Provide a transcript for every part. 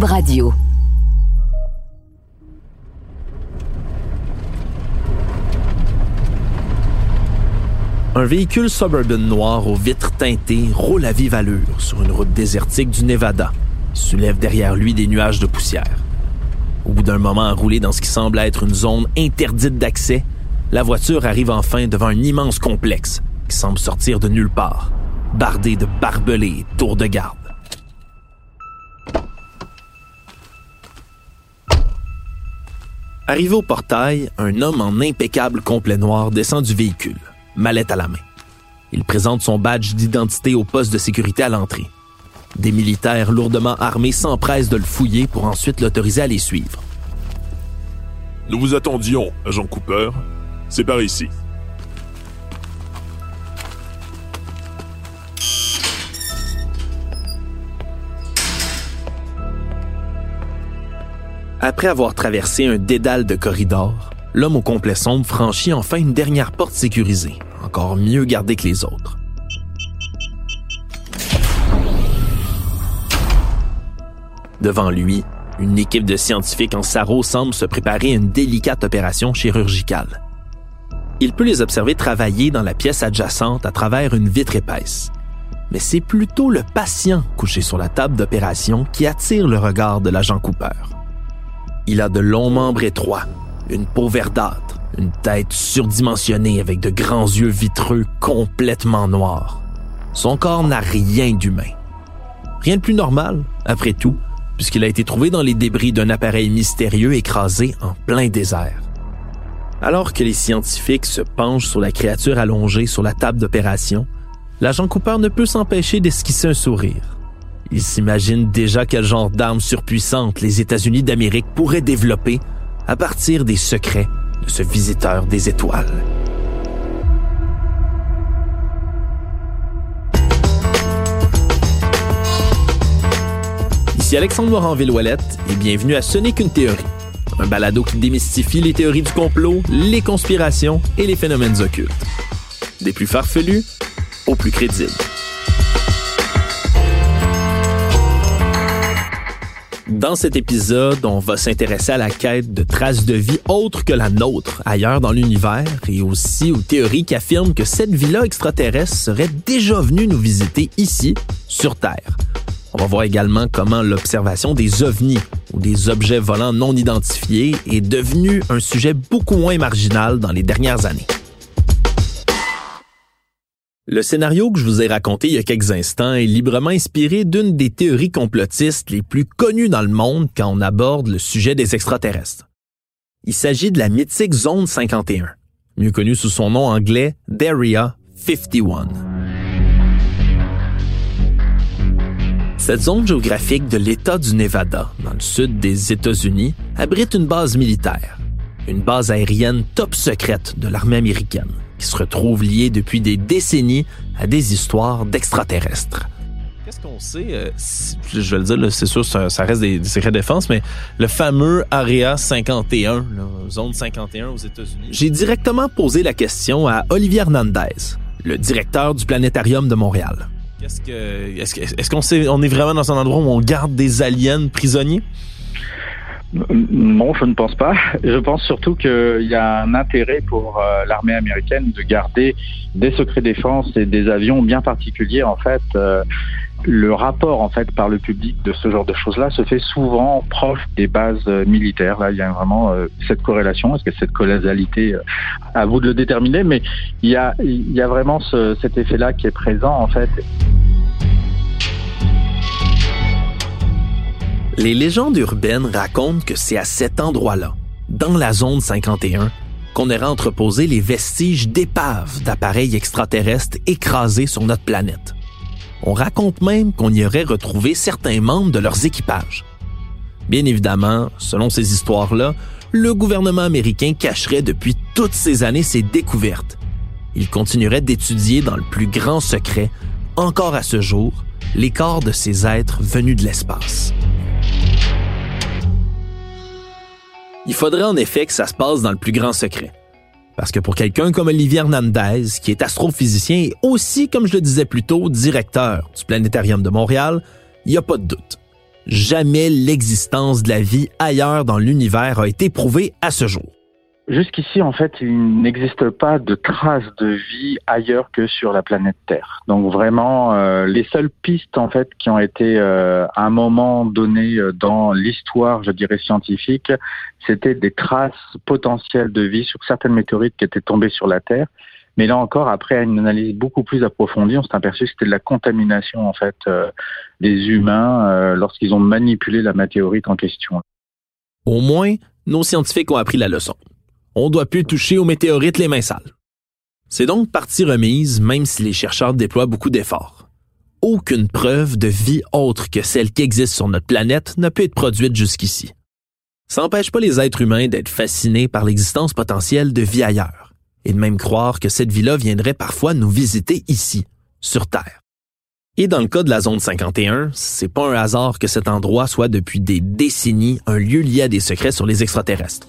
Radio. Un véhicule suburban noir aux vitres teintées roule à vive allure sur une route désertique du Nevada. Il soulève derrière lui des nuages de poussière. Au bout d'un moment rouler dans ce qui semble être une zone interdite d'accès, la voiture arrive enfin devant un immense complexe qui semble sortir de nulle part, bardé de barbelés et tours de garde. Arrivé au portail, un homme en impeccable complet noir descend du véhicule, mallette à la main. Il présente son badge d'identité au poste de sécurité à l'entrée. Des militaires lourdement armés s'empressent de le fouiller pour ensuite l'autoriser à les suivre. Nous vous attendions, agent Cooper. C'est par ici. Après avoir traversé un dédale de corridors, l'homme au complet sombre franchit enfin une dernière porte sécurisée, encore mieux gardée que les autres. Devant lui, une équipe de scientifiques en sarrau semble se préparer à une délicate opération chirurgicale. Il peut les observer travailler dans la pièce adjacente à travers une vitre épaisse. Mais c'est plutôt le patient couché sur la table d'opération qui attire le regard de l'agent Cooper. Il a de longs membres étroits, une peau verdâtre, une tête surdimensionnée avec de grands yeux vitreux complètement noirs. Son corps n'a rien d'humain. Rien de plus normal, après tout, puisqu'il a été trouvé dans les débris d'un appareil mystérieux écrasé en plein désert. Alors que les scientifiques se penchent sur la créature allongée sur la table d'opération, l'agent Cooper ne peut s'empêcher d'esquisser un sourire. Il s'imagine déjà quel genre d'armes surpuissantes les États-Unis d'Amérique pourraient développer à partir des secrets de ce visiteur des étoiles. Ici Alexandre Morin-Villouellette et bienvenue à Ce n'est qu'une théorie, un balado qui démystifie les théories du complot, les conspirations et les phénomènes occultes. Des plus farfelus aux plus crédibles. Dans cet épisode, on va s'intéresser à la quête de traces de vie autres que la nôtre ailleurs dans l'univers et aussi aux théories qui affirment que cette vie-là extraterrestre serait déjà venue nous visiter ici, sur Terre. On va voir également comment l'observation des ovnis ou des objets volants non identifiés est devenue un sujet beaucoup moins marginal dans les dernières années. Le scénario que je vous ai raconté il y a quelques instants est librement inspiré d'une des théories complotistes les plus connues dans le monde quand on aborde le sujet des extraterrestres. Il s'agit de la mythique Zone 51, mieux connue sous son nom anglais d'Area 51. Cette zone géographique de l'État du Nevada, dans le sud des États-Unis, abrite une base militaire, une base aérienne top secrète de l'armée américaine qui se retrouvent liés depuis des décennies à des histoires d'extraterrestres. Qu'est-ce qu'on sait? Euh, je vais le dire, c'est sûr, ça, reste des, des, secrets de défense, mais le fameux Area 51, zone 51 aux États-Unis. J'ai directement posé la question à Olivier Hernandez, le directeur du Planétarium de Montréal. Qu'est-ce que, est-ce, est-ce qu'on sait, on est vraiment dans un endroit où on garde des aliens prisonniers? Non, je ne pense pas. Je pense surtout qu'il y a un intérêt pour euh, l'armée américaine de garder des secrets défense et des avions bien particuliers. En fait, euh, le rapport en fait par le public de ce genre de choses-là se fait souvent proche des bases euh, militaires. Là, il y a vraiment cette corrélation. Est-ce que cette causalité, à vous de le déterminer, mais il y a, vraiment ce, cet effet-là qui est présent en fait. Les légendes urbaines racontent que c'est à cet endroit-là, dans la zone 51, qu'on aurait entreposé les vestiges d'épaves d'appareils extraterrestres écrasés sur notre planète. On raconte même qu'on y aurait retrouvé certains membres de leurs équipages. Bien évidemment, selon ces histoires-là, le gouvernement américain cacherait depuis toutes ces années ses découvertes. Il continuerait d'étudier dans le plus grand secret, encore à ce jour, les corps de ces êtres venus de l'espace. Il faudrait en effet que ça se passe dans le plus grand secret. Parce que pour quelqu'un comme Olivier Hernandez, qui est astrophysicien et aussi, comme je le disais plus tôt, directeur du Planétarium de Montréal, il n'y a pas de doute. jamais l'existence de la vie ailleurs dans l'univers a été prouvée à ce jour. Jusqu'ici, en fait, il n'existe pas de traces de vie ailleurs que sur la planète Terre. Donc vraiment, euh, les seules pistes en fait qui ont été euh, à un moment donné euh, dans l'histoire, je dirais scientifique, c'était des traces potentielles de vie sur certaines météorites qui étaient tombées sur la Terre. Mais là encore, après une analyse beaucoup plus approfondie, on s'est aperçu que c'était de la contamination en fait des humains lorsqu'ils ont manipulé la météorite en question. Au moins, nos scientifiques ont appris la leçon on doit plus toucher aux météorites les mains sales. C'est donc partie remise, même si les chercheurs déploient beaucoup d'efforts. Aucune preuve de vie autre que celle qui existe sur notre planète n'a pu être produite jusqu'ici. Ça n'empêche pas les êtres humains d'être fascinés par l'existence potentielle de vie ailleurs, et de même croire que cette vie-là viendrait parfois nous visiter ici, sur Terre. Et dans le cas de la zone 51, c'est pas un hasard que cet endroit soit depuis des décennies un lieu lié à des secrets sur les extraterrestres.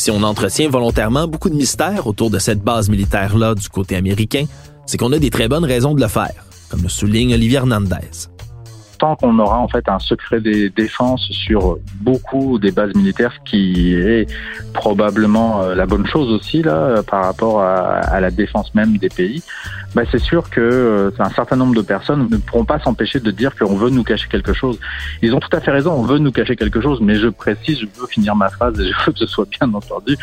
Si on entretient volontairement beaucoup de mystères autour de cette base militaire-là du côté américain, c'est qu'on a des très bonnes raisons de le faire, comme le souligne Olivier Hernandez tant qu'on aura en fait un secret des défenses sur beaucoup des bases militaires, ce qui est probablement euh, la bonne chose aussi là par rapport à, la défense même des pays, bah, c'est sûr que euh, un certain nombre de personnes ne pourront pas s'empêcher de dire qu'on veut nous cacher quelque chose. Ils ont tout à fait raison, on veut nous cacher quelque chose, mais je précise, je veux finir ma phrase et je veux que ce soit bien entendu.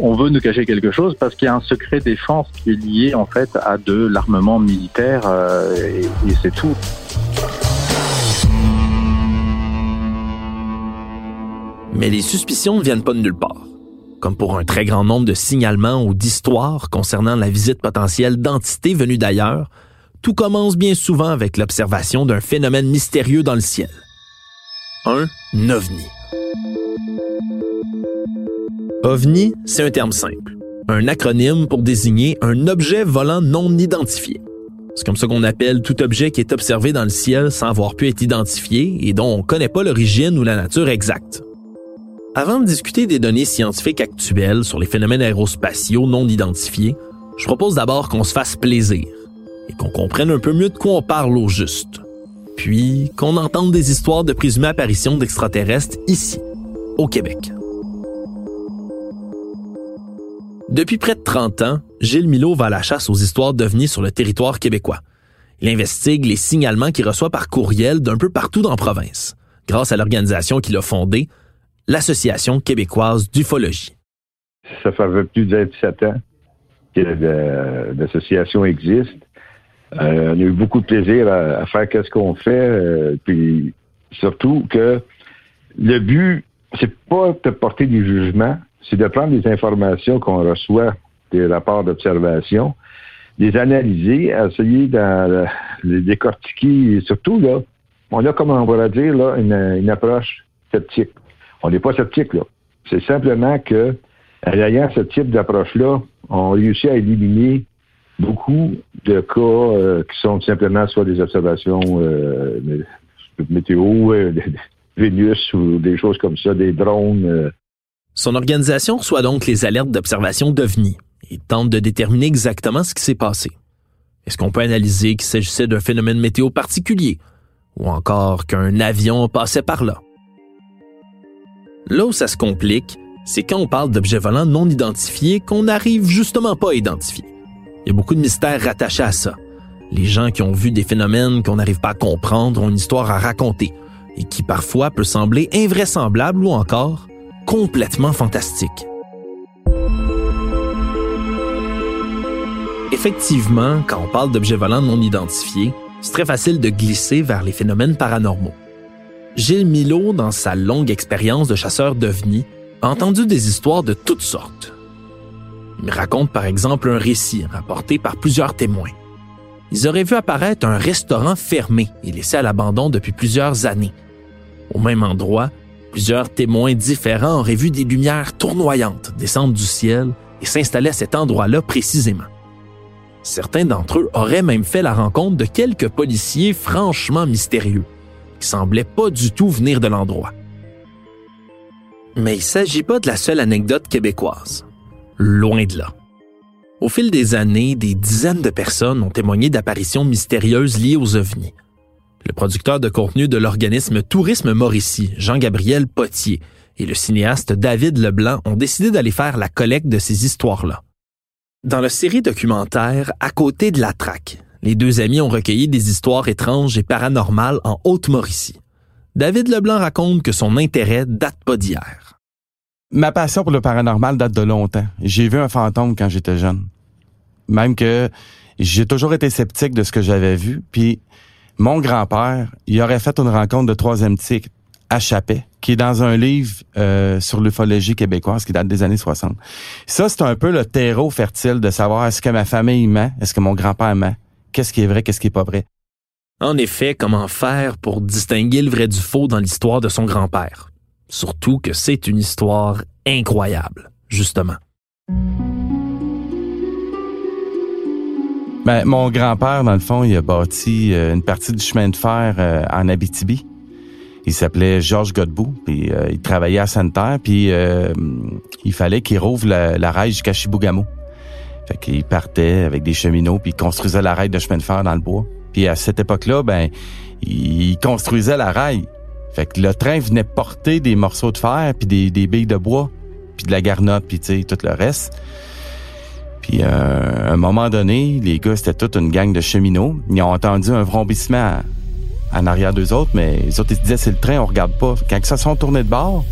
On veut nous cacher quelque chose parce qu'il y a un secret défense qui est lié en fait à de l'armement militaire euh, et c'est tout. Mais les suspicions ne viennent pas de nulle part. Comme pour un très grand nombre de signalements ou d'histoires concernant la visite potentielle d'entités venues d'ailleurs, tout commence bien souvent avec l'observation d'un phénomène mystérieux dans le ciel. Un ovni. OVNI, c'est un terme simple, un acronyme pour désigner un objet volant non identifié. C'est comme ça qu'on appelle tout objet qui est observé dans le ciel sans avoir pu être identifié et dont on ne connaît pas l'origine ou la nature exacte. Avant de discuter des données scientifiques actuelles sur les phénomènes aérospatiaux non identifiés, je propose d'abord qu'on se fasse plaisir et qu'on comprenne un peu mieux de quoi on parle au juste. Puis qu'on entende des histoires de présumées apparitions d'extraterrestres ici, au Québec. Depuis près de 30 ans, Gilles Milot va à la chasse aux histoires d'ovnis sur le territoire québécois. Il investigue les signalements qu'il reçoit par courriel d'un peu partout dans la province. Grâce à l'organisation qu'il a fondée, l'Association québécoise d'ufologie. Ça fait plus de 17 ans que l'association existe. Euh, on a eu beaucoup de plaisir à, faire qu'est-ce qu'on fait, euh, puis surtout que le but, c'est pas de porter des jugements, c'est de prendre des informations qu'on reçoit des rapports d'observation, les analyser, essayer de les décortiquer, et surtout là, on a comme on va dire là une approche sceptique. On n'est pas sceptique, là. C'est simplement que, ayant ce type d'approche-là, on réussit à éliminer beaucoup de cas euh, qui sont simplement soit des observations euh, météo, euh, Vénus ou des choses comme ça, des drones. Son organisation reçoit donc les alertes d'observation d'OVNI et tente de déterminer exactement ce qui s'est passé. Est-ce qu'on peut analyser qu'il s'agissait d'un phénomène météo particulier ou encore qu'un avion passait par là? Là où ça se complique, c'est quand on parle d'objets volants non identifiés qu'on n'arrive justement pas à identifier. Il y a beaucoup de mystères rattachés à ça. Les gens qui ont vu des phénomènes qu'on n'arrive pas à comprendre ont une histoire à raconter et qui parfois peut sembler invraisemblable ou encore complètement fantastique. Effectivement, quand on parle d'objets volants non identifiés, c'est très facile de glisser vers les phénomènes paranormaux. Gilles Milo, dans sa longue expérience de chasseur d'ovnis, a entendu des histoires de toutes sortes. Il raconte par exemple un récit rapporté par plusieurs témoins. Ils auraient vu apparaître un restaurant fermé et laissé à l'abandon depuis plusieurs années. Au même endroit, plusieurs témoins différents auraient vu des lumières tournoyantes descendre du ciel et s'installer à cet endroit-là précisément. Certains d'entre eux auraient même fait la rencontre de quelques policiers franchement mystérieux qui semblait pas du tout venir de l'endroit. Mais il ne s'agit pas de la seule anecdote québécoise. Loin de là. Au fil des années, des dizaines de personnes ont témoigné d'apparitions mystérieuses liées aux ovnis. Le producteur de contenu de l'organisme Tourisme Mauricie, Jean-Gabriel Potier, et le cinéaste David Leblanc ont décidé d'aller faire la collecte de ces histoires-là. Dans la série documentaire À côté de la traque, les deux amis ont recueilli des histoires étranges et paranormales en Haute-Mauricie. David Leblanc raconte que son intérêt date pas d'hier. Ma passion pour le paranormal date de longtemps. J'ai vu un fantôme quand j'étais jeune. Même que j'ai toujours été sceptique de ce que j'avais vu. Puis mon grand-père, il aurait fait une rencontre de troisième type à Chapet, qui est dans un livre euh, sur l'ufologie québécoise qui date des années 60. Ça, c'est un peu le terreau fertile de savoir est-ce que ma famille ment, est-ce que mon grand-père ment, qu'est-ce qui est vrai, qu'est-ce qui est pas vrai. En effet, comment faire pour distinguer le vrai du faux dans l'histoire de son grand-père? Surtout que c'est une histoire incroyable, justement. Ben, mon grand-père, dans le fond, il a bâti euh, une partie du chemin de fer euh, en Abitibi. Il s'appelait Georges Godbout, puis euh, il travaillait à Sainte-Terre, puis il fallait qu'il rouvre la, la rail jusqu'à Chibougamau. Fait qu'il partait avec des cheminots, puis il construisait la rail de chemin de fer dans le bois. Puis à cette époque-là, ben, il construisait la rail. Fait que le train venait porter des morceaux de fer, puis des, des billes de bois, puis de la garnotte, puis tu sais, tout le reste. Puis euh, à un moment donné, les gars, c'était toute une gang de cheminots. Ils ont entendu un vrombissement en arrière d'eux autres, mais les autres, ils se disaient, c'est le train, on regarde pas. Quand ils se sont tournés de bord,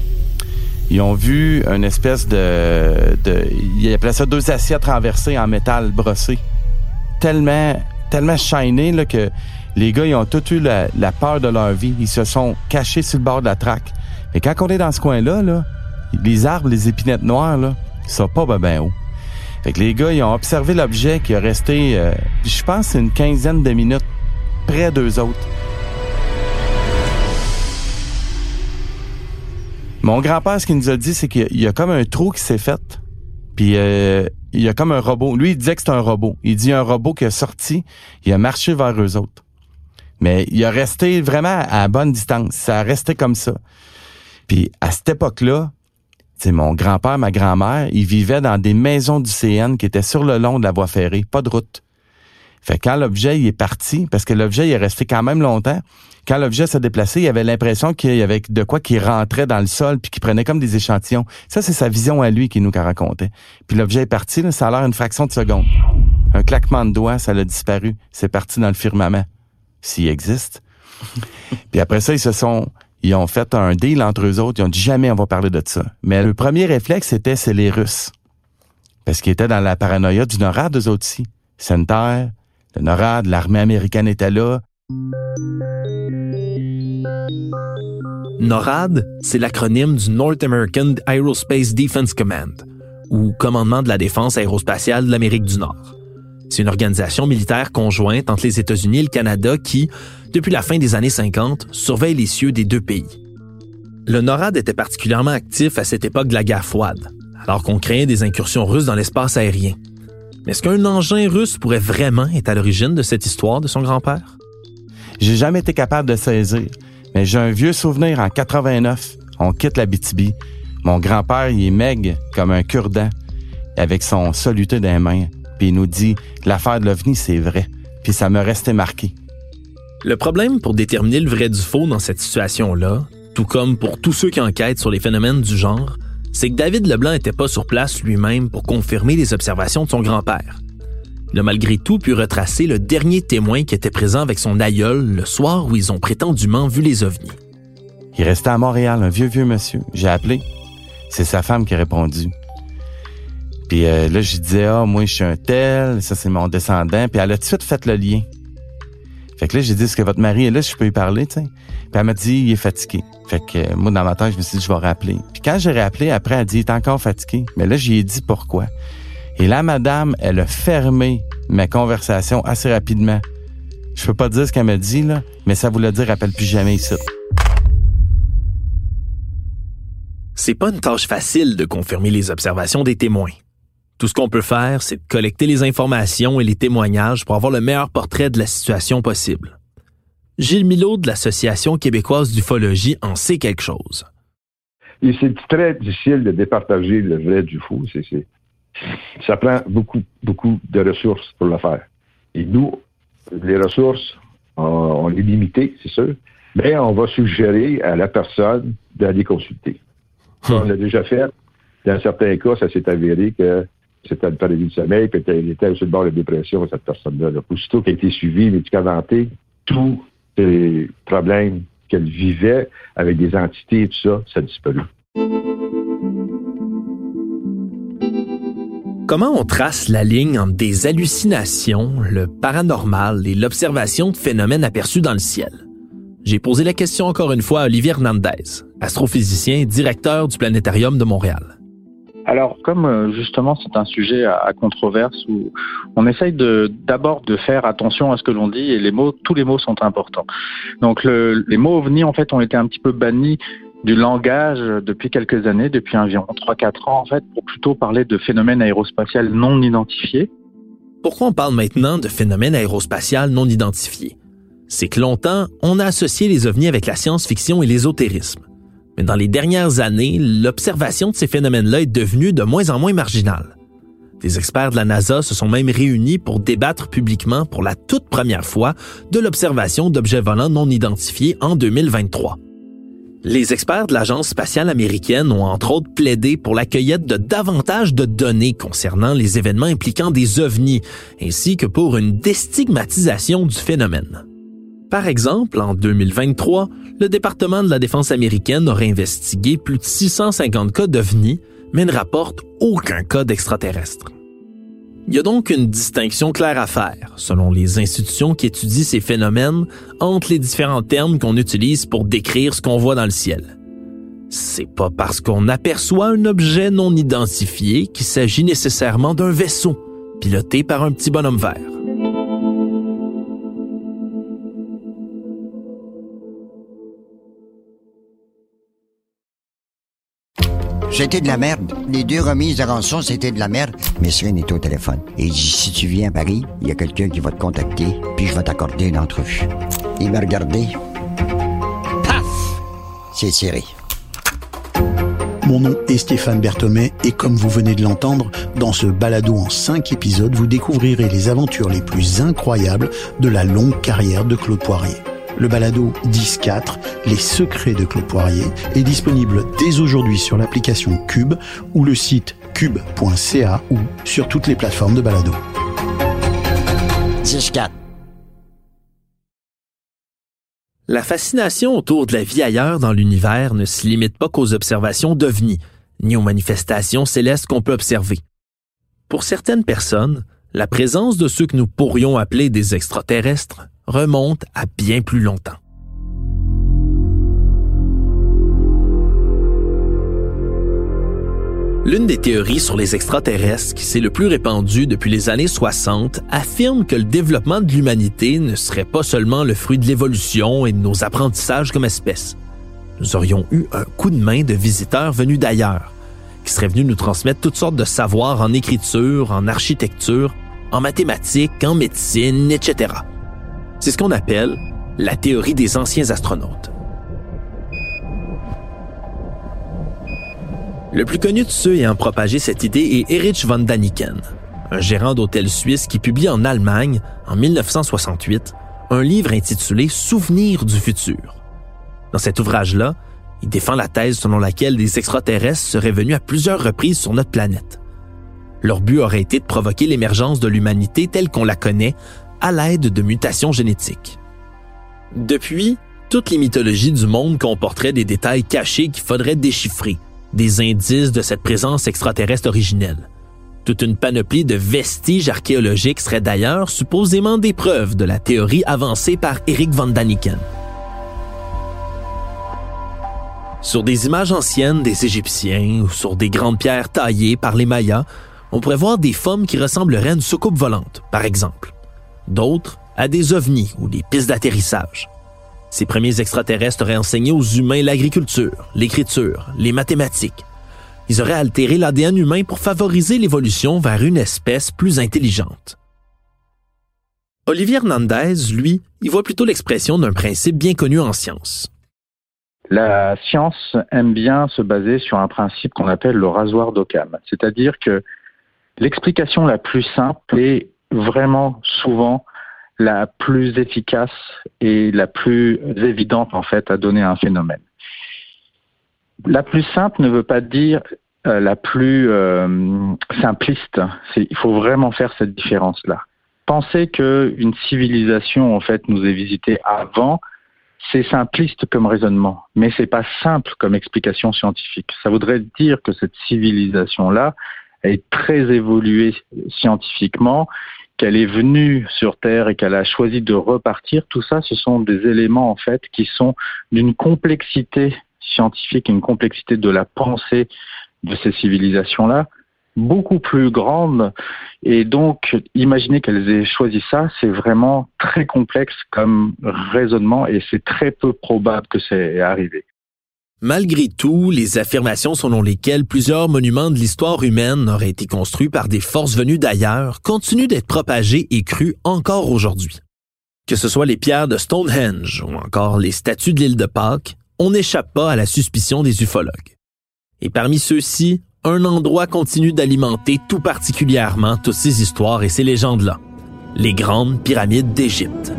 ils ont vu une espèce de... de ils appelaient ça deux assiettes renversées en métal brossé. Tellement, tellement shiny là, que les gars, ils ont tous eu la, peur de leur vie. Ils se sont cachés sur le bord de la traque. Mais quand on est dans ce coin-là, là, les arbres, les épinettes noires, là, ils sont pas ben, ben haut. Fait que les gars, ils ont observé l'objet qui a resté, euh, je pense, une quinzaine de minutes près d'eux autres. Mon grand-père, ce qu'il nous a dit, c'est qu'il y a comme un trou qui s'est fait. Puis euh, il y a comme un robot. Lui, il disait que c'est un robot. Il dit un robot qui a sorti, il a marché vers eux autres. Mais il a resté vraiment à bonne distance. Ça a resté comme ça. Puis à cette époque-là, mon grand-père, ma grand-mère, ils vivaient dans des maisons du CN qui étaient sur le long de la voie ferrée, pas de route. Fait quand l'objet il est parti, parce que l'objet il est resté quand même longtemps, quand l'objet s'est déplacé, il avait l'impression qu'il y avait de quoi qui rentrait dans le sol puis qui prenait comme des échantillons. Ça, c'est sa vision à lui qui nous racontait. Puis l'objet est parti, ça a l'air une fraction de seconde. Un claquement de doigts, ça l'a disparu. C'est parti dans le firmament, s'il existe. puis après ça, ils se sont ils ont fait un deal entre eux autres. Ils ont dit jamais on va parler de ça. Mais le premier réflexe, c'était c'est les Russes. Parce qu'ils étaient dans la paranoïa du NORAD, eux autres aussi. Center, le NORAD, l'armée américaine était là. NORAD, c'est l'acronyme du North American Aerospace Defense Command, ou Commandement de la défense aérospatiale de l'Amérique du Nord. C'est une organisation militaire conjointe entre les États-Unis et le Canada qui, depuis la fin des années 50, surveille les cieux des deux pays. Le NORAD était particulièrement actif à cette époque de la guerre froide, alors qu'on craignait des incursions russes dans l'espace aérien. Mais est-ce qu'un engin russe pourrait vraiment être à l'origine de cette histoire de son grand-père? J'ai jamais été capable de saisir, mais j'ai un vieux souvenir en 89. On quitte la BTB. Mon grand-père, il est maigre comme un cure-dent, avec son soluté dans les mains puis il nous dit l'affaire de l'OVNI, c'est vrai. Puis ça me restait marqué. Le problème pour déterminer le vrai du faux dans cette situation-là, tout comme pour tous ceux qui enquêtent sur les phénomènes du genre, c'est que David Leblanc n'était pas sur place lui-même pour confirmer les observations de son grand-père. Il a malgré tout pu retracer le dernier témoin qui était présent avec son aïeul le soir où ils ont prétendument vu les ovnis. Il restait à Montréal, un vieux, vieux monsieur. J'ai appelé. C'est sa femme qui a répondu. Puis euh, là, je disais, ah, moi, je suis un tel, ça, c'est mon descendant. Puis elle a tout de suite fait le lien. Fait que là, j'ai dit, est-ce que votre mari est là, je peux lui parler, tu? Puis elle m'a dit, il est fatigué. Fait que euh, moi, dans ma tête, je me suis dit, je vais rappeler. Puis quand j'ai rappelé, après, elle dit, il encore fatigué. Mais là, j'y ai dit pourquoi. Et là, madame, elle a fermé ma conversation assez rapidement. Je peux pas dire ce qu'elle m'a dit, là, mais ça voulait dire, rappelle plus jamais ici. C'est pas une tâche facile de confirmer les observations des témoins. Tout ce qu'on peut faire, c'est de collecter les informations et les témoignages pour avoir le meilleur portrait de la situation possible. Gilles Milot de l'Association québécoise d'ufologie en sait quelque chose. c'est très difficile de départager le vrai du faux. ça prend beaucoup, beaucoup de ressources pour le faire. Et nous, les ressources, on, est limité, c'est sûr, mais on va suggérer à la personne d'aller consulter. Ça, on l'a déjà fait. Dans certains cas, ça s'est avéré que c'était une paralysie du sommeil, puis elle était sur le bord de dépression, cette personne-là. Aussitôt qu'elle a été suivie, médicamentée, tous les problèmes qu'elle vivait avec des entités et tout ça, ça a disparu. Comment on trace la ligne entre des hallucinations, le paranormal et l'observation de phénomènes aperçus dans le ciel? J'ai posé la question encore une fois à Olivier Hernandez, astrophysicien directeur du Planétarium de Montréal. Alors, comme euh, justement c'est un sujet à, controverse où on essaye de d'abord de faire attention à ce que l'on dit et les mots, tous les mots sont importants. Donc, les mots ovni en fait ont été un petit peu bannis du langage depuis quelques années, depuis environ 3-4 ans en fait, pour plutôt parler de phénomènes aérospatials non identifiés. Pourquoi on parle maintenant de phénomènes aérospatials non identifiés? C'est que longtemps, on a associé les ovnis avec la science-fiction et l'ésotérisme. Mais dans les dernières années, l'observation de ces phénomènes-là est devenue de moins en moins marginale. Des experts de la NASA se sont même réunis pour débattre publiquement pour la toute première fois de l'observation d'objets volants non identifiés en 2023. Les experts de l'Agence spatiale américaine ont entre autres plaidé pour la cueillette de davantage de données concernant les événements impliquant des ovnis, ainsi que pour une déstigmatisation du phénomène. Par exemple, en 2023, le département de la défense américaine aurait investigué plus de 650 cas d'OVNI, mais ne rapporte aucun cas d'extraterrestres. Il y a donc une distinction claire à faire, selon les institutions qui étudient ces phénomènes, entre les différents termes qu'on utilise pour décrire ce qu'on voit dans le ciel. C'est pas parce qu'on aperçoit un objet non identifié qu'il s'agit nécessairement d'un vaisseau, piloté par un petit bonhomme vert. C'était de la merde. Les deux remises de rançon, c'était de la merde. Mais Cyril est au téléphone. Et si tu viens à Paris, il y a quelqu'un qui va te contacter, puis je vais t'accorder une entrevue. Il m'a regardé. Paf! C'est Cyril. Mon nom est Stéphane Berthomé et comme vous venez de l'entendre, dans ce balado en cinq épisodes, vous découvrirez les aventures les plus incroyables de la longue carrière de Claude Poirier. Le balado 10-4, Les secrets de Claude Poirier, est disponible dès aujourd'hui sur l'application Cube ou le site cube.ca ou sur toutes les plateformes de balado. 10-4. La fascination autour de la vie ailleurs dans l'univers ne se limite pas qu'aux observations d'OVNI, ni aux manifestations célestes qu'on peut observer. Pour certaines personnes, la présence de ceux que nous pourrions appeler des extraterrestres remonte à bien plus longtemps. L'une des théories sur les extraterrestres qui s'est le plus répandue depuis les années 60 affirme que le développement de l'humanité ne serait pas seulement le fruit de l'évolution et de nos apprentissages comme espèce. Nous aurions eu un coup de main de visiteurs venus d'ailleurs, qui seraient venus nous transmettre toutes sortes de savoirs en écriture, en architecture, en mathématiques, en médecine, etc. C'est ce qu'on appelle la théorie des anciens astronautes. Le plus connu de ceux ayant propagé cette idée est Erich von Daniken, un gérant d'hôtel suisse qui publie en Allemagne, en 1968, un livre intitulé Souvenirs du futur. Dans cet ouvrage-là, il défend la thèse selon laquelle des extraterrestres seraient venus à plusieurs reprises sur notre planète. Leur but aurait été de provoquer l'émergence de l'humanité telle qu'on la connaît à l'aide de mutations génétiques. Depuis, toutes les mythologies du monde comporteraient des détails cachés qu'il faudrait déchiffrer, des indices de cette présence extraterrestre originelle. Toute une panoplie de vestiges archéologiques serait d'ailleurs supposément des preuves de la théorie avancée par Eric von Daniken. Sur des images anciennes des Égyptiens ou sur des grandes pierres taillées par les Mayas, on pourrait voir des formes qui ressembleraient à une soucoupe volante, par exemple d'autres à des ovnis ou des pistes d'atterrissage. Ces premiers extraterrestres auraient enseigné aux humains l'agriculture, l'écriture, les mathématiques. Ils auraient altéré l'ADN humain pour favoriser l'évolution vers une espèce plus intelligente. Olivier Hernandez, lui, y voit plutôt l'expression d'un principe bien connu en science. La science aime bien se baser sur un principe qu'on appelle le rasoir d'Occam, c'est-à-dire que L'explication la plus simple est vraiment souvent la plus efficace et la plus évidente en fait à donner un phénomène. La plus simple ne veut pas dire euh, la plus euh, simpliste. Il faut vraiment faire cette différence-là. Penser qu'une civilisation en fait nous ait visité avant, c'est simpliste comme raisonnement, mais c'est pas simple comme explication scientifique. Ça voudrait dire que cette civilisation-là est très évoluée scientifiquement qu'elle est venue sur Terre et qu'elle a choisi de repartir, tout ça, ce sont des éléments en fait qui sont d'une complexité scientifique, une complexité de la pensée de ces civilisations-là beaucoup plus grande. Et donc, imaginer qu'elles aient choisi ça, c'est vraiment très complexe comme raisonnement et c'est très peu probable que c'est arrivé. Malgré tout, les affirmations selon lesquelles plusieurs monuments de l'histoire humaine auraient été construits par des forces venues d'ailleurs continuent d'être propagées et crues encore aujourd'hui. Que ce soit les pierres de Stonehenge ou encore les statues de l'île de Pâques, on n'échappe pas à la suspicion des ufologues. Et parmi ceux-ci, un endroit continue d'alimenter tout particulièrement toutes ces histoires et ces légendes-là, les grandes pyramides d'Égypte.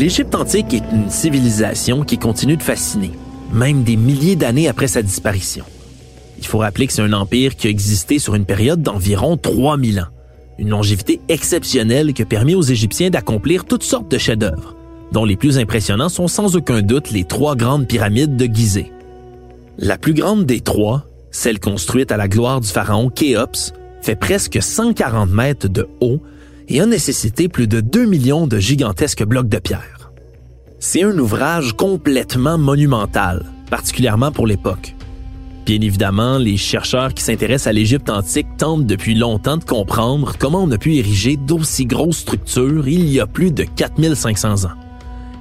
L'Égypte antique est une civilisation qui continue de fasciner, même des milliers d'années après sa disparition. Il faut rappeler que c'est un empire qui a existé sur une période d'environ 3000 ans, une longévité exceptionnelle qui a permis aux Égyptiens d'accomplir toutes sortes de chefs-d'œuvre, dont les plus impressionnants sont sans aucun doute les trois grandes pyramides de Gizeh. La plus grande des trois, celle construite à la gloire du pharaon Khéops, fait presque 140 mètres de haut et a nécessité plus de 2 millions de gigantesques blocs de pierre. C'est un ouvrage complètement monumental, particulièrement pour l'époque. Bien évidemment, les chercheurs qui s'intéressent à l'Égypte antique tentent depuis longtemps de comprendre comment on a pu ériger d'aussi grosses structures il y a plus de 4500 ans.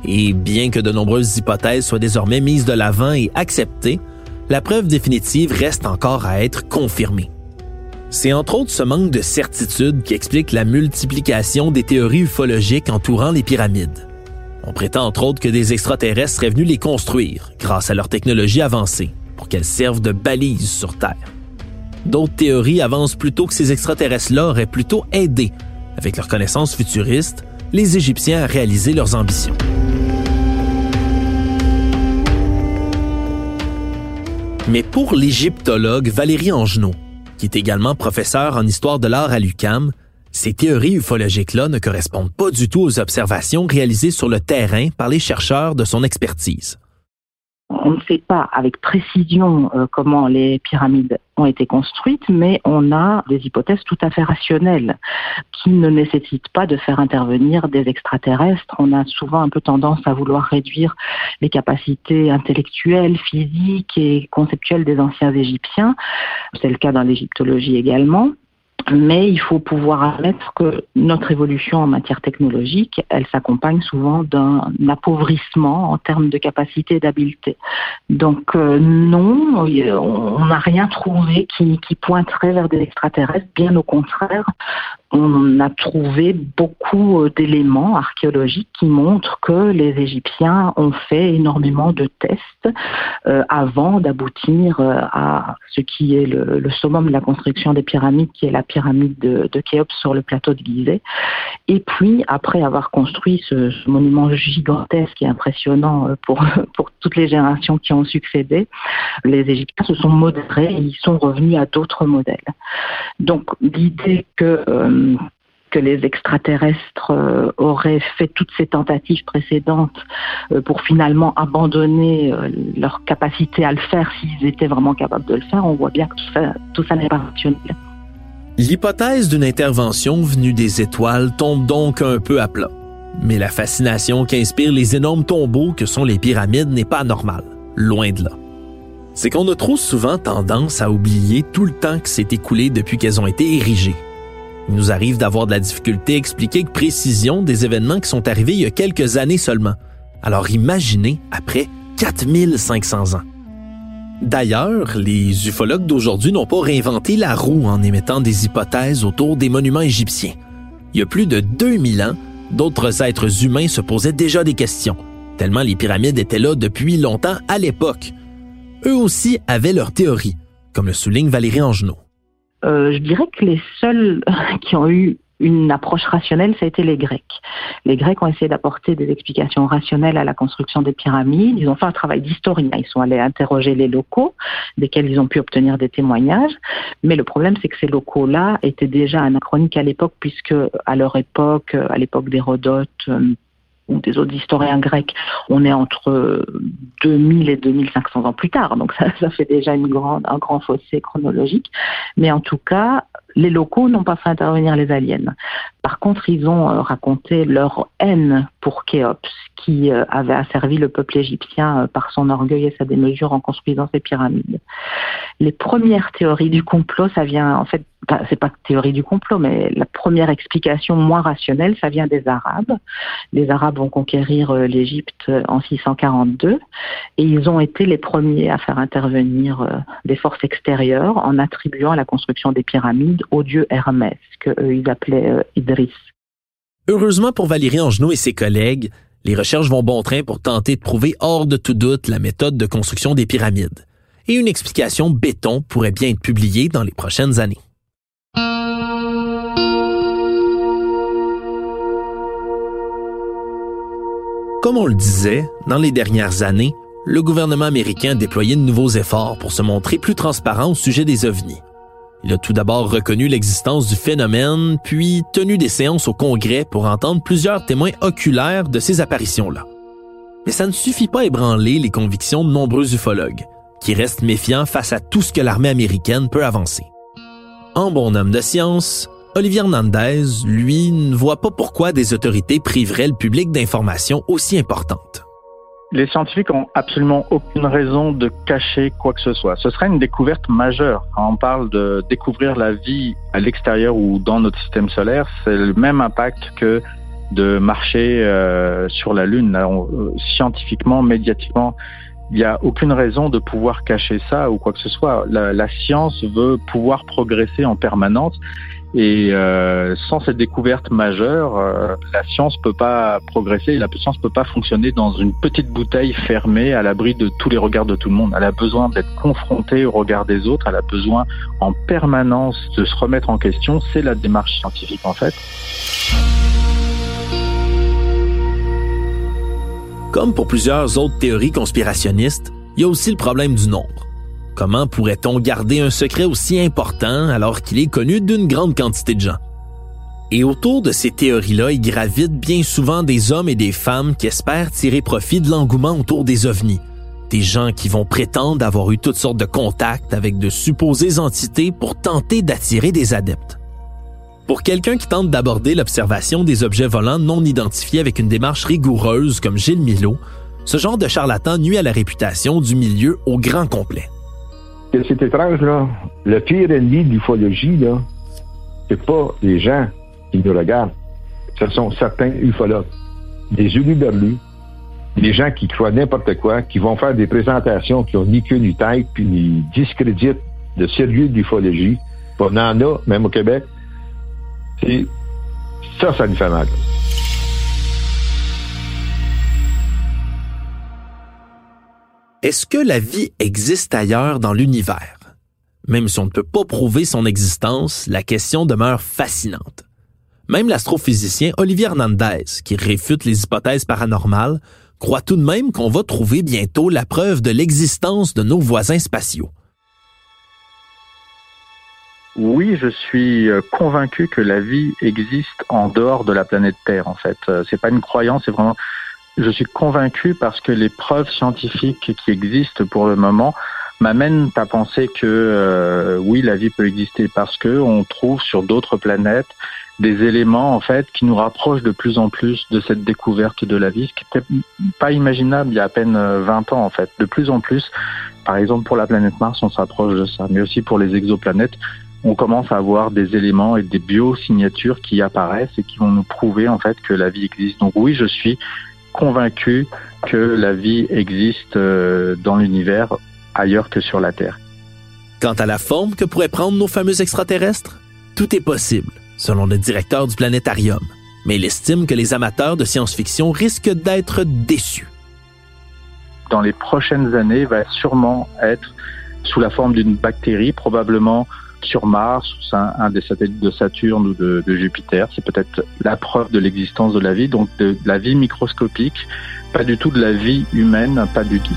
Et bien que de nombreuses hypothèses soient désormais mises de l'avant et acceptées, la preuve définitive reste encore à être confirmée. C'est entre autres ce manque de certitude qui explique la multiplication des théories ufologiques entourant les pyramides. On prétend entre autres que des extraterrestres seraient venus les construire grâce à leur technologie avancée pour qu'elles servent de balises sur Terre. D'autres théories avancent plutôt que ces extraterrestres-là auraient plutôt aidé, avec leurs connaissances futuristes, les Égyptiens à réaliser leurs ambitions. Mais pour l'égyptologue Valérie Angenot, qui est également professeur en histoire de l'art à l'UCAM, ces théories ufologiques-là ne correspondent pas du tout aux observations réalisées sur le terrain par les chercheurs de son expertise. On ne sait pas avec précision euh, comment les pyramides ont été construites, mais on a des hypothèses tout à fait rationnelles qui ne nécessitent pas de faire intervenir des extraterrestres. On a souvent un peu tendance à vouloir réduire les capacités intellectuelles, physiques et conceptuelles des anciens Égyptiens. C'est le cas dans l'égyptologie également. Mais il faut pouvoir admettre que notre évolution en matière technologique, elle s'accompagne souvent d'un appauvrissement en termes de capacité d'habileté. Donc euh, non, on n'a rien trouvé qui, qui pointerait vers des extraterrestres, bien au contraire on a trouvé beaucoup euh, d'éléments archéologiques qui montrent que les Égyptiens ont fait énormément de tests euh, avant d'aboutir euh, à ce qui est le, le, summum de la construction des pyramides, qui est la pyramide de, de Khéops sur le plateau de Gizeh. Et puis, après avoir construit ce, monument gigantesque et impressionnant pour, pour toutes les générations qui ont succédé, les Égyptiens se sont modérés et ils sont revenus à d'autres modèles. Donc, l'idée que que les extraterrestres euh, auraient fait toutes ces tentatives précédentes euh, pour finalement abandonner euh, leur capacité à le faire s'ils étaient vraiment capables de le faire, on voit bien que tout ça, tout n'est pas rationnel. L'hypothèse d'une intervention venue des étoiles tombe donc un peu à plat. Mais la fascination qu'inspirent les énormes tombeaux que sont les pyramides n'est pas normale, loin de là. C'est qu'on a trop souvent tendance à oublier tout le temps qui s'est écoulé depuis qu'elles ont été érigées il nous arrive d'avoir de la difficulté à expliquer avec précision des événements qui sont arrivés il y a quelques années seulement. Alors imaginez après 4500 ans. D'ailleurs, les ufologues d'aujourd'hui n'ont pas réinventé la roue en émettant des hypothèses autour des monuments égyptiens. Il y a plus de 2000 ans, d'autres êtres humains se posaient déjà des questions, tellement les pyramides étaient là depuis longtemps à l'époque. eux aussi avaient leur théorie, comme le souligne Valérie Angenot. Euh, je dirais que les seuls qui ont eu une approche rationnelle, ça a été les Grecs. Les Grecs ont essayé d'apporter des explications rationnelles à la construction des pyramides. Ils ont fait un travail d'historien. Ils sont allés interroger les locaux, desquels ils ont pu obtenir des témoignages. Mais le problème, c'est que ces locaux-là étaient déjà anachroniques à l'époque, puisque à leur époque, à l'époque d'Hérodote, euh, ou des autres historiens grecs, on est entre 2000 et 2500 ans plus tard. Donc ça, ça fait déjà une grande, un grand fossé chronologique. Mais en tout cas, les locaux n'ont pas fait intervenir les aliens. Par contre, ils ont euh, raconté leur haine pour Khéops, qui euh, avait asservi le peuple égyptien euh, par son orgueil et sa démesure en construisant ces pyramides. Les premières théories du complot, ça vient en fait, c'est pas théorie du complot, mais la première explication moins rationnelle, ça vient des Arabes. Les Arabes vont conquérir l'Égypte en 642 et ils ont été les premiers à faire intervenir des forces extérieures en attribuant la construction des pyramides au dieu Hermès, que ils appelaient Idris. Heureusement pour Valérie Angenot et ses collègues, les recherches vont bon train pour tenter de prouver hors de tout doute la méthode de construction des pyramides. Et une explication béton pourrait bien être publiée dans les prochaines années. Comme on le disait, dans les dernières années, le gouvernement américain a déployé de nouveaux efforts pour se montrer plus transparent au sujet des ovnis. Il a tout d'abord reconnu l'existence du phénomène, puis tenu des séances au Congrès pour entendre plusieurs témoins oculaires de ces apparitions-là. Mais ça ne suffit pas à ébranler les convictions de nombreux ufologues, qui restent méfiants face à tout ce que l'armée américaine peut avancer. En bon homme de science, Olivier Hernandez, lui, ne voit pas pourquoi des autorités priveraient le public d'informations aussi importantes. Les scientifiques ont absolument aucune raison de cacher quoi que ce soit. Ce serait une découverte majeure. Quand on parle de découvrir la vie à l'extérieur ou dans notre système solaire, c'est le même impact que de marcher euh, sur la Lune. Euh, scientifiquement, médiatiquement, il n'y a aucune raison de pouvoir cacher ça ou quoi que ce soit. La, la science veut pouvoir progresser en permanence et euh, sans cette découverte majeure, euh, la science peut pas progresser, la science peut pas fonctionner dans une petite bouteille fermée à l'abri de tous les regards de tout le monde. Elle a besoin d'être confrontée au regard des autres, elle a besoin en permanence de se remettre en question. C'est la démarche scientifique en fait. Comme pour plusieurs autres théories conspirationnistes, il y a aussi le problème du nombre. Comment pourrait-on garder un secret aussi important alors qu'il est connu d'une grande quantité de gens? Et autour de ces théories-là, il gravite bien souvent des hommes et des femmes qui espèrent tirer profit de l'engouement autour des ovnis. Des gens qui vont prétendre avoir eu toutes sortes de contacts avec de supposées entités pour tenter d'attirer des adeptes. Pour quelqu'un qui tente d'aborder l'observation des objets volants non identifiés avec une démarche rigoureuse comme Gilles Milo, ce genre de charlatan nuit à la réputation du milieu au grand complet c'est étrange, là. Le pire ennemi de l'ufologie, là, c'est pas les gens qui nous regardent. Ce sont certains ufologues. Des uluberlus, des gens qui croient n'importe quoi, qui vont faire des présentations qui ont ni queue ni tête, puis ils discréditent le sérieux de l'ufologie. On en a, même au Québec. Ça, ça nous fait mal. Est-ce que la vie existe ailleurs dans l'univers? Même si on ne peut pas prouver son existence, la question demeure fascinante. Même l'astrophysicien Olivier Hernandez, qui réfute les hypothèses paranormales, croit tout de même qu'on va trouver bientôt la preuve de l'existence de nos voisins spatiaux. Oui, je suis euh, convaincu que la vie existe en dehors de la planète Terre. En fait, euh, c'est pas une croyance, c'est vraiment je suis convaincu parce que les preuves scientifiques qui existent pour le moment m'amènent à penser que euh, oui, la vie peut exister parce que on trouve sur d'autres planètes des éléments en fait qui nous rapprochent de plus en plus de cette découverte de la vie, ce qui n'était pas imaginable il y a à peine 20 euh, ans en fait. De plus en plus, par exemple pour la planète Mars, on s'approche de ça, mais aussi pour les exoplanètes, on commence à avoir des éléments et des biosignatures qui apparaissent et qui vont nous prouver en fait que la vie existe. Donc oui, je suis convaincu que la vie existe euh, dans l'univers ailleurs que sur la Terre. Quant à la forme que pourraient prendre nos fameux extraterrestres, tout est possible, selon le directeur du planétarium, mais il estime que les amateurs de science-fiction risquent d'être déçus. dans les prochaines années, va sûrement être sous la forme d'une bactérie, probablement sur Mars, un, des satellites de Saturne ou de, Jupiter. C'est peut-être la preuve de l'existence de la vie, donc de, la vie microscopique, pas du tout de la vie humaine, pas du tout.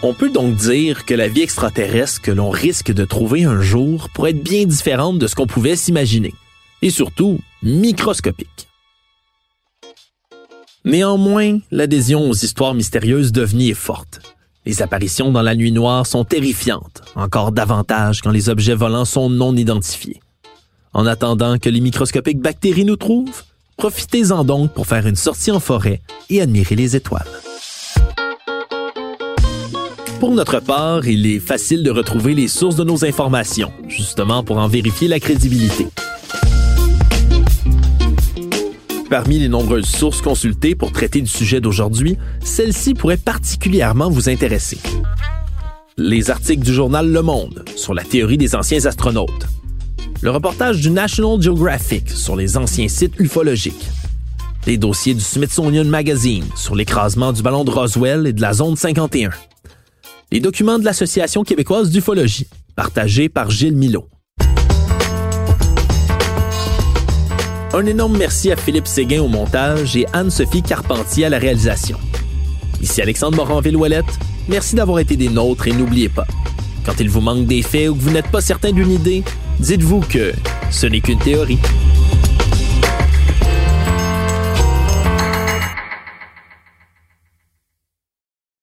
On peut donc dire que la vie extraterrestre que l'on risque de trouver un jour pourrait être bien différente de ce qu'on pouvait s'imaginer, et surtout microscopique. Néanmoins, l'adhésion aux histoires mystérieuses d'OVNI est forte. Les apparitions dans la nuit noire sont terrifiantes, encore davantage quand les objets volants sont non identifiés. En attendant que les microscopiques bactéries nous trouvent, profitez-en donc pour faire une sortie en forêt et admirer les étoiles. Pour notre part, il est facile de retrouver les sources de nos informations, justement pour en vérifier la crédibilité. Parmi les nombreuses sources consultées pour traiter du sujet d'aujourd'hui, celle-ci pourrait particulièrement vous intéresser. Les articles du journal Le Monde sur la théorie des anciens astronautes. Le reportage du National Geographic sur les anciens sites ufologiques. Les dossiers du Smithsonian Magazine sur l'écrasement du ballon de Roswell et de la zone 51. Les documents de l'Association québécoise d'ufologie, partagés par Gilles Milot. Un énorme merci à Philippe Séguin au montage et Anne-Sophie Carpentier à la réalisation. Ici Alexandre Moranville-Ouellette. Merci d'avoir été des nôtres et n'oubliez pas, quand il vous manque des faits ou que vous n'êtes pas certain d'une idée, dites-vous que ce n'est qu'une théorie.